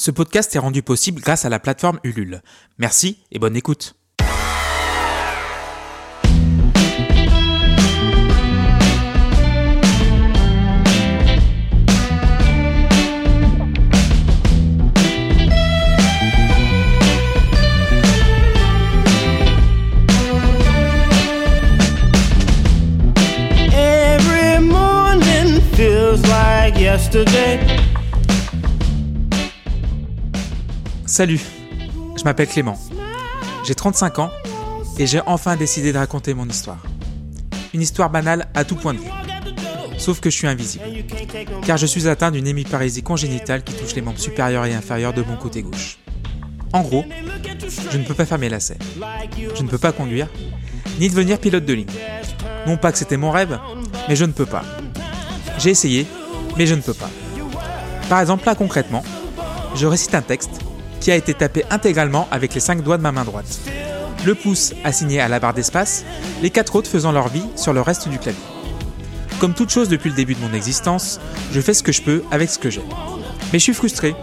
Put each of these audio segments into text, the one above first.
Ce podcast est rendu possible grâce à la plateforme Ulule. Merci et bonne écoute. Every morning feels like yesterday. Salut, je m'appelle Clément. J'ai 35 ans et j'ai enfin décidé de raconter mon histoire. Une histoire banale à tout point de vue. Sauf que je suis invisible. Car je suis atteint d'une hémiparésie congénitale qui touche les membres supérieurs et inférieurs de mon côté gauche. En gros, je ne peux pas faire mes lacets. Je ne peux pas conduire, ni devenir pilote de ligne. Non pas que c'était mon rêve, mais je ne peux pas. J'ai essayé, mais je ne peux pas. Par exemple, là concrètement, je récite un texte qui a été tapé intégralement avec les 5 doigts de ma main droite. Le pouce assigné à la barre d'espace, les quatre autres faisant leur vie sur le reste du clavier. Comme toute chose depuis le début de mon existence, je fais ce que je peux avec ce que j'ai. Mais je suis frustré,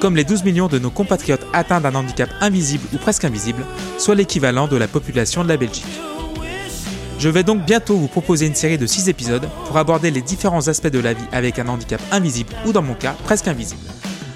comme les 12 millions de nos compatriotes atteints d'un handicap invisible ou presque invisible, soit l'équivalent de la population de la Belgique. Je vais donc bientôt vous proposer une série de 6 épisodes pour aborder les différents aspects de la vie avec un handicap invisible ou dans mon cas presque invisible.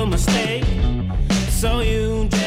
a mistake. So you